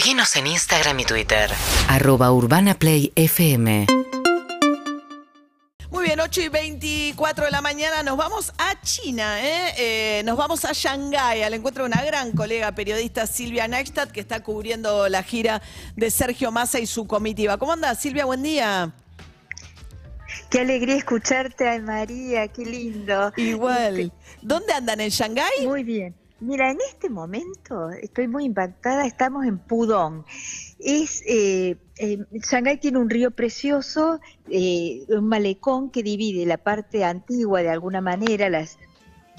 Seguinos en Instagram y Twitter. Arroba Urbana Play FM. Muy bien, 8 y 24 de la mañana nos vamos a China, ¿eh? Eh, nos vamos a Shanghái al encuentro de una gran colega periodista Silvia Neistat que está cubriendo la gira de Sergio Massa y su comitiva. ¿Cómo anda Silvia? Buen día. Qué alegría escucharte, ay María, qué lindo. Igual. ¿Dónde andan? ¿En Shanghái? Muy bien. Mira, en este momento estoy muy impactada, estamos en Pudong. Es, eh, eh, Shanghái tiene un río precioso, eh, un malecón que divide la parte antigua de alguna manera, las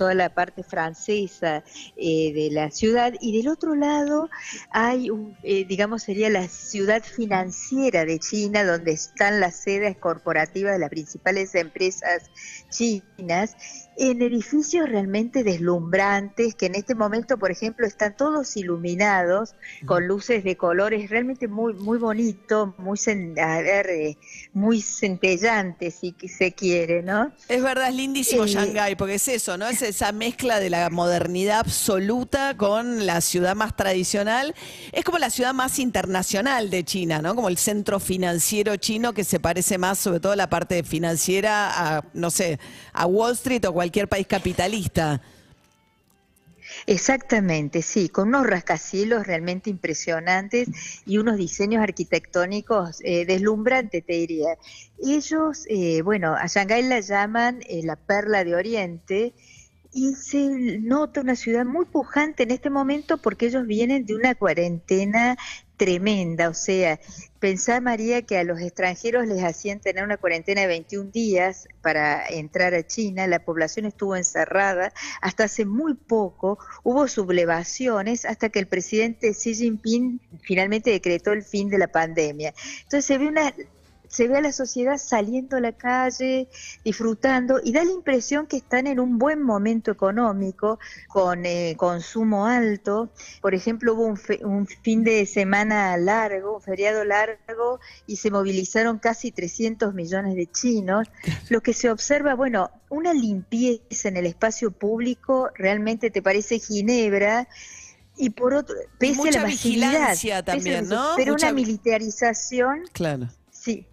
toda la parte francesa eh, de la ciudad y del otro lado hay, un, eh, digamos, sería la ciudad financiera de China, donde están las sedes corporativas de las principales empresas chinas, en edificios realmente deslumbrantes, que en este momento, por ejemplo, están todos iluminados con luces de colores realmente muy, muy bonito, muy, a ver, eh, muy centellante, si se quiere, ¿no? Es verdad, es lindísimo Eh, Shanghái, porque es eso, ¿no? Es esa mezcla de la modernidad absoluta con la ciudad más tradicional. Es como la ciudad más internacional de China, ¿no? Como el centro financiero chino que se parece más, sobre todo la parte financiera, a, no sé, a Wall Street o cualquier país capitalista. Exactamente, sí, con unos rascacielos realmente impresionantes y unos diseños arquitectónicos eh, deslumbrantes, te diría. Ellos, eh, bueno, a Shanghái la llaman eh, la perla de Oriente y se nota una ciudad muy pujante en este momento porque ellos vienen de una cuarentena tremenda, o sea, pensá María que a los extranjeros les hacían tener una cuarentena de 21 días para entrar a China, la población estuvo encerrada hasta hace muy poco, hubo sublevaciones hasta que el presidente Xi Jinping finalmente decretó el fin de la pandemia. Entonces se ve una se ve a la sociedad saliendo a la calle, disfrutando, y da la impresión que están en un buen momento económico, con eh, consumo alto. Por ejemplo, hubo un, fe- un fin de semana largo, un feriado largo, y se movilizaron casi 300 millones de chinos. Lo que se observa, bueno, una limpieza en el espacio público, realmente te parece Ginebra, y por otro, pese mucha a la vigilancia a también, la- ¿no? Pero Mucha una militarización Claro. Sí.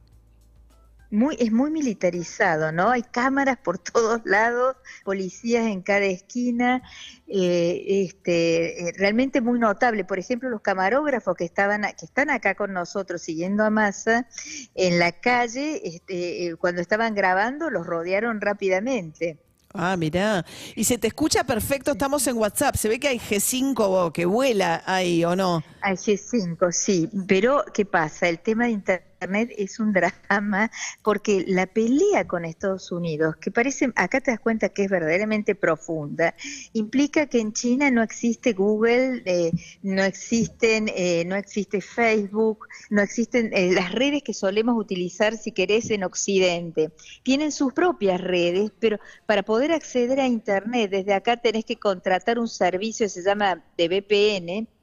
Muy, es muy militarizado, ¿no? Hay cámaras por todos lados, policías en cada esquina, eh, este, eh, realmente muy notable. Por ejemplo, los camarógrafos que estaban, que están acá con nosotros siguiendo a Massa en la calle, este, eh, cuando estaban grabando, los rodearon rápidamente. Ah, mirá. Y se te escucha perfecto, estamos en WhatsApp. Se ve que hay G5 que vuela ahí, ¿o no? Al G5, sí, pero ¿qué pasa? El tema de Internet es un drama porque la pelea con Estados Unidos, que parece, acá te das cuenta que es verdaderamente profunda, implica que en China no existe Google, eh, no existen, eh, no existe Facebook, no existen eh, las redes que solemos utilizar si querés en Occidente. Tienen sus propias redes, pero para poder acceder a Internet desde acá tenés que contratar un servicio que se llama de VPN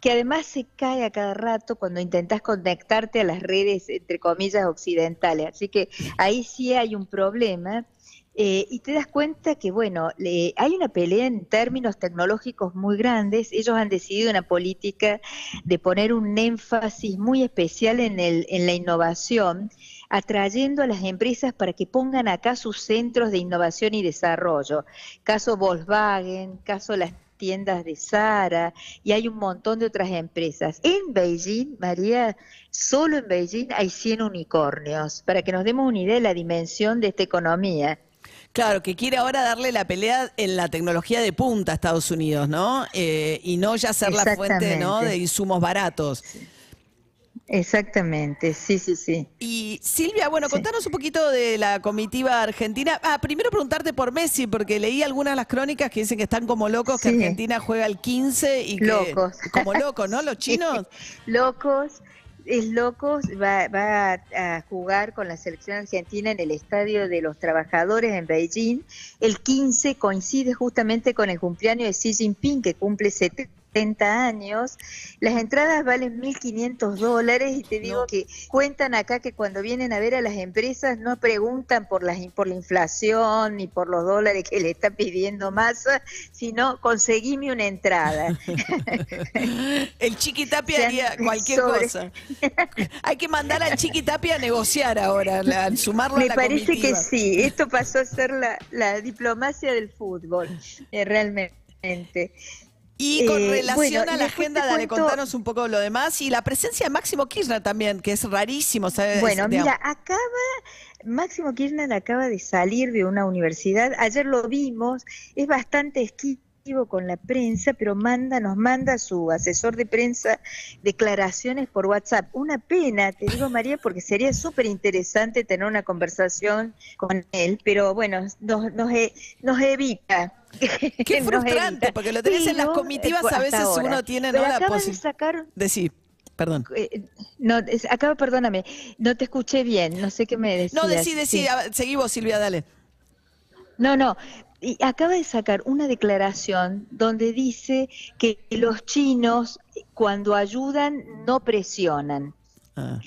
que además se cae a cada rato cuando intentas conectarte a las redes, entre comillas, occidentales. Así que ahí sí hay un problema. eh, y te das cuenta que, bueno, hay una pelea en términos tecnológicos muy grandes. Ellos han decidido una política de poner un énfasis muy especial en, el, en la innovación, atrayendo a las empresas para que pongan acá sus centros de innovación y desarrollo. Caso Volkswagen, caso las tiendas de Zara y hay un montón de otras empresas. En Beijing, María, solo en Beijing hay 100 unicornios, para que nos demos una idea de la dimensión de esta economía. Claro, que quiere ahora darle la pelea en la tecnología de punta a Estados Unidos, ¿no? Eh, y no ya ser la fuente ¿no? De insumos baratos. Exactamente, sí, sí, sí. Y Silvia, bueno, Sí. contanos un poquito de la comitiva argentina. Ah, primero preguntarte por Messi, porque leí algunas de las crónicas que dicen que están como locos, que. Argentina juega el 15 y que... Locos. Como locos, ¿no? Los chinos. Locos, es locos, va, va a, a jugar con la selección argentina en el Estadio de los Trabajadores en Beijing. El 15 coincide justamente con el cumpleaños de Xi Jinping, que cumple 70 70 años. Las entradas valen 1.500 dólares y te digo que cuentan acá que cuando vienen a ver a las empresas no preguntan por, las, por la inflación ni por los dólares que le está pidiendo Massa, sino conseguime una entrada. El Chiquitapia haría cualquier cosa. Hay que mandar al Chiquitapia a negociar ahora, a sumarlo Me a la parece que sí, esto pasó a ser la, la diplomacia del fútbol, eh, realmente. Y con Eh, relación bueno, a la agenda, dale, cuento- contanos un poco lo demás. Y la presencia de Máximo Kirchner también, que es rarísimo. ¿sabes? Bueno, mira, acaba, Máximo Kirchner acaba de salir de una universidad, ayer lo vimos, es bastante esquivo con la prensa, pero manda, nos manda su asesor de prensa declaraciones por WhatsApp. Una pena, te digo María, porque sería súper interesante tener una conversación con él, pero bueno, nos, nos, e- nos evita. Qué frustrante, porque lo tenés en las comitivas, a veces ahora. uno tiene Pero ¿no? la acaba de posibilidad. sacar Decir, perdón. eh, no, es- perdóname, no te escuché bien, no sé qué me decías. No, decí, decí, Sí. a- seguí vos, Silvia, dale. No, no. Y acaba de sacar una declaración donde dice que los chinos cuando ayudan no presionan. Ah.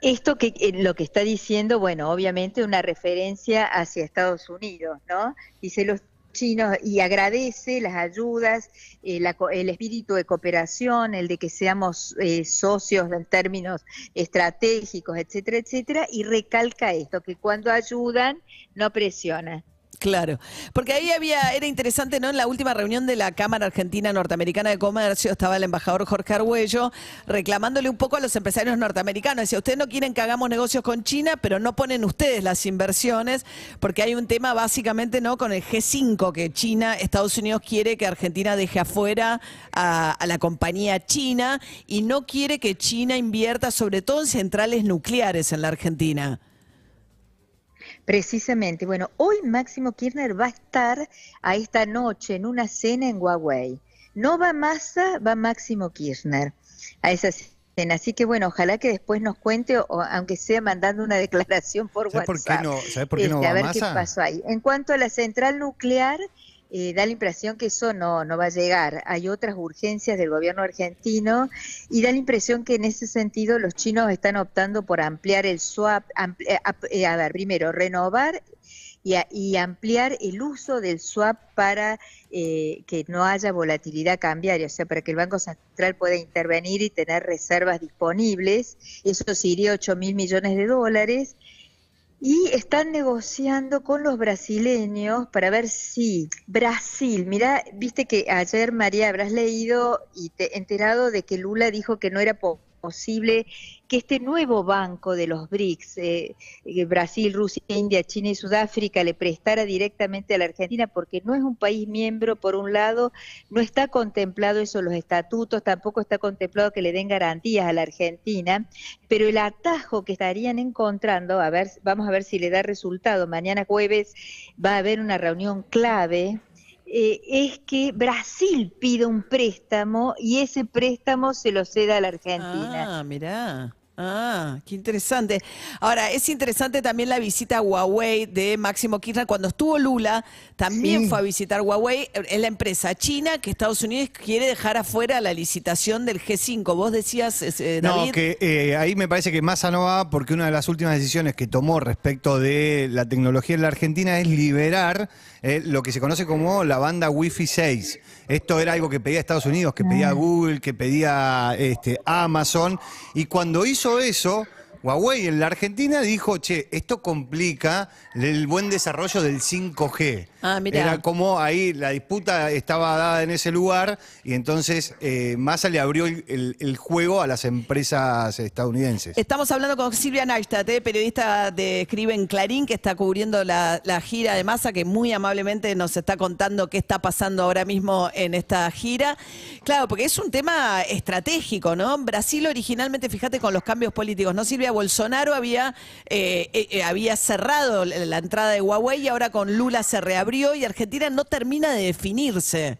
Esto que eh, lo que está diciendo, bueno, obviamente una referencia hacia Estados Unidos, ¿no? Dice los chinos y agradece las ayudas, eh, la el espíritu de cooperación, el de que seamos eh, socios en términos estratégicos, etcétera, etcétera, y recalca esto, que cuando ayudan no presionan. Claro, porque ahí había, era interesante, ¿no? En la última reunión de la Cámara Argentina Norteamericana de Comercio estaba el embajador Jorge Argüello reclamándole un poco a los empresarios norteamericanos. Decía, ustedes no quieren que hagamos negocios con China, pero no ponen ustedes las inversiones, porque hay un tema básicamente, ¿no? Con el G5, que China, Estados Unidos quiere que Argentina deje afuera a, a la compañía china y no quiere que China invierta sobre todo en centrales nucleares en la Argentina. Precisamente. Bueno, hoy Máximo Kirchner va a estar a esta noche en una cena en Huawei. No va Massa, va Máximo Kirchner a esa cena. Así que bueno, ojalá que después nos cuente, o, aunque sea mandando una declaración por ¿Sabes por WhatsApp. qué no, ¿sabes por qué no Este, a va ver Massa? qué pasó ahí. En cuanto a la central nuclear, eh, da la impresión que eso no, no va a llegar. Hay otras urgencias del gobierno argentino y da la impresión que en ese sentido los chinos están optando por ampliar el swap, ampli- eh, eh, a ver, primero, renovar y, a- y ampliar el uso del swap para eh, que no haya volatilidad cambiaria, o sea, para que el Banco Central pueda intervenir y tener reservas disponibles. Eso se iría 8 mil millones de dólares. Y están negociando con los brasileños para ver si Brasil, mira, viste que ayer María habrás leído y te enterado de que Lula dijo que no era po- posible que este nuevo banco de los BRICS, eh, eh, Brasil, Rusia, India, China y Sudáfrica, le prestara directamente a la Argentina porque no es un país miembro, por un lado, no está contemplado eso en los estatutos, tampoco está contemplado que le den garantías a la Argentina, pero el atajo que estarían encontrando, a ver, vamos a ver si le da resultado. Mañana jueves va a haber una reunión clave. Eh, es que Brasil pide un préstamo y ese préstamo se lo ceda a la Argentina. Ah, mirá. Ah, qué interesante. Ahora, es interesante también la visita a Huawei de Máximo Kirchner. Cuando estuvo Lula, también Sí. fue a visitar Huawei. Es la empresa china que Estados Unidos quiere dejar afuera la licitación del G5. Vos decías, eh, David. No, que eh, ahí me parece que Massa no va porque una de las últimas decisiones que tomó respecto de la tecnología en la Argentina es liberar eh, lo que se conoce como la banda Wi-Fi 6. Esto era algo que pedía Estados Unidos, que pedía Google, que pedía este, Amazon. Y cuando hizo eso, Huawei en la Argentina dijo, che, esto complica el buen desarrollo del 5G. Ah, mirá. Era como ahí la disputa estaba dada en ese lugar y entonces eh, Massa le abrió el, el- el juego a las empresas estadounidenses. Estamos hablando con Silvia Neistat, eh, periodista de Escribe en Clarín, que está cubriendo la, la gira de masa, que muy amablemente nos está contando qué está pasando ahora mismo en esta gira. Claro, porque es un tema estratégico, ¿no? Brasil originalmente, fíjate, con los cambios políticos, ¿no? Silvia Bolsonaro había, eh, eh, eh, había cerrado la, la entrada de Huawei y ahora con Lula se reabrió y Argentina no termina de definirse.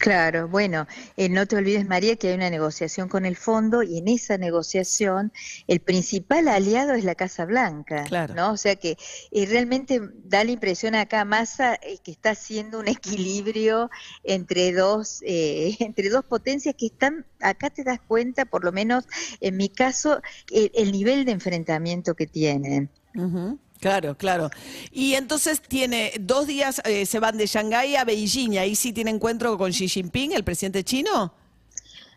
Claro, bueno, eh, no te olvides, María, que hay una negociación con el fondo y en esa negociación el principal aliado es la Casa Blanca, Claro. ¿no? O sea que eh, realmente da la impresión acá Massa eh, que está haciendo un equilibrio entre dos, eh, entre dos potencias que están, acá te das cuenta, por lo menos en mi caso, el, el nivel de enfrentamiento que tienen. Claro, claro. Y entonces tiene dos días, eh, se van de Shanghái a Beijing, y ahí sí tiene encuentro con Xi Jinping, el presidente chino.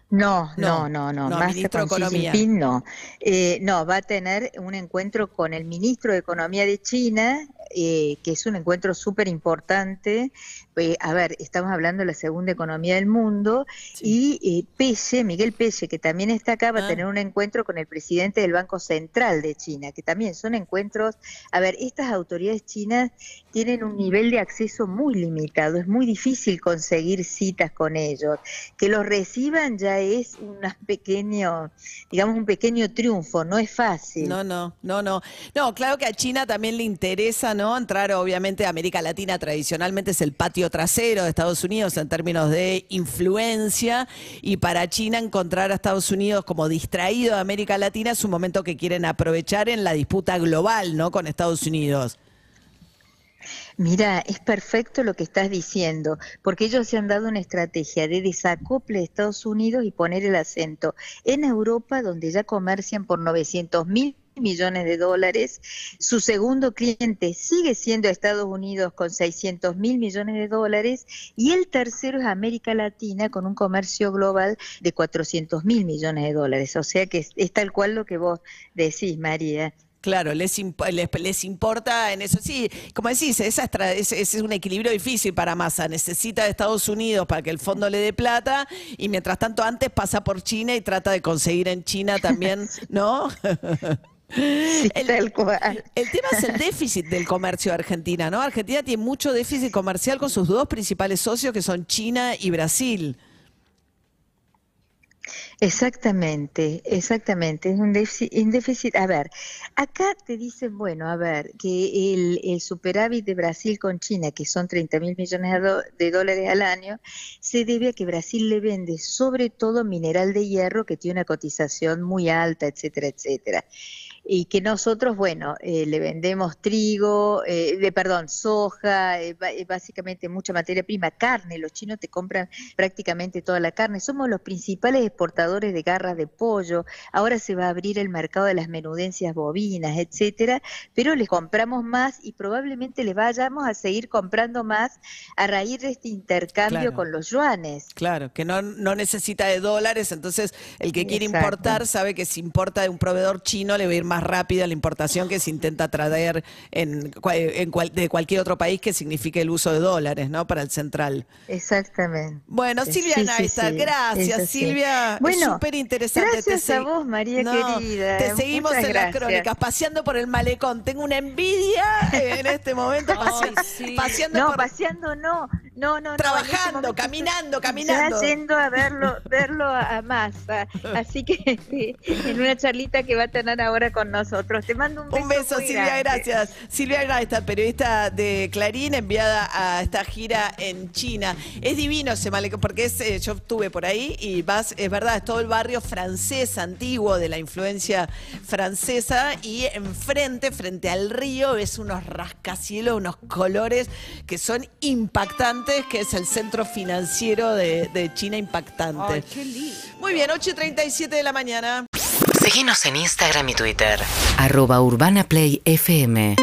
No, No, no, no, no, ministro de con Xi Economía. Jinping no. Eh, no, va a tener un encuentro con el ministro de Economía de China, eh, que es un encuentro súper importante. Eh, a ver, estamos hablando de la segunda economía del mundo y eh, Pelle, Miguel Pelle, que también está acá, va Ah. a tener un encuentro con el presidente del Banco Central de China, que también son encuentros. A ver, estas autoridades chinas tienen un nivel de acceso muy limitado, es muy difícil conseguir citas con ellos. Que los reciban ya es un pequeño, digamos, un pequeño triunfo, no es fácil. No, no, no, no. No, claro que a China también le interesa, ¿no? Entrar, obviamente, a América Latina tradicionalmente es el patio trasero de Estados Unidos en términos de influencia. Y para China encontrar a Estados Unidos como distraído de América Latina es un momento que quieren aprovechar en la disputa global, ¿no? Con Estados Unidos. Mira, es perfecto lo que estás diciendo, porque ellos se han dado una estrategia de desacople de Estados Unidos y poner el acento en Europa, donde ya comercian por 900 mil millones de dólares. Su segundo cliente sigue siendo Estados Unidos con 600 mil millones de dólares y el tercero es América Latina con un comercio global de 400 mil millones de dólares. O sea que es, es tal cual lo que vos decís, María. Claro, les, imp- les, les importa en eso. Sí, como decís, esa ese es un equilibrio difícil para Massa. Necesita de Estados Unidos para que el fondo le dé plata y mientras tanto antes pasa por China y trata de conseguir en China también, ¿no? Sí, El- tal cual. El tema es el déficit del comercio de Argentina, ¿no? Argentina tiene mucho déficit comercial con sus dos principales socios que son China y Brasil. Exactamente, exactamente. Es un déficit, un déficit- A ver, acá te dicen, bueno, a ver, que el, el superávit de Brasil con China, que son 30 mil millones de dólares al año, se debe a que Brasil le vende sobre todo mineral de hierro que tiene una cotización muy alta, etcétera, etcétera. Y que nosotros, bueno, eh, le vendemos trigo, eh, de, perdón, soja, eh, eh, básicamente mucha materia prima, carne. Los chinos te compran prácticamente toda la carne. Somos los principales exportadores de garras de pollo. Ahora se va a abrir el mercado de las menudencias bovinas, etcétera, pero les compramos más y probablemente les vayamos a seguir comprando más a raíz de este intercambio Claro. con los yuanes. Claro, que no, no necesita de dólares, entonces el que quiere Exacto. importar sabe que si importa de un proveedor chino le va a ir más rápido la importación que si intenta traer en, cua- en cual- de cualquier otro país que signifique el uso de dólares, ¿no? Para el central. Exactamente. Bueno, Silvia Sí, sí, Naista, sí, gracias. Silvia. Bueno, súper interesante. gracias a vos, María querida. Te seguimos Muchas en las crónicas, paseando por el malecón. Tengo una envidia en este momento, pase- Ay, sí. paseando No, por... paseando no, no, no. Trabajando, caminando, caminando. Ya yendo a verlo, verlo a, a Massa. Así que en una charlita que va a tener ahora con nosotros. Te mando un beso. Un beso, muy Silvia, grande. gracias. Silvia Graista, periodista de Clarín, enviada a esta gira en China. Es divino ese malecón, porque es, eh, yo estuve por ahí y vas, es verdad, es todo el barrio francés antiguo de la influencia francesa y enfrente, frente al río, ves unos rascacielos, unos colores que son impactantes, que es el centro financiero de, de China impactante. Ay, qué lindo. Muy bien, 8 y 37 de la mañana. Seguinos en Instagram y Twitter. arroba urbanaplayfm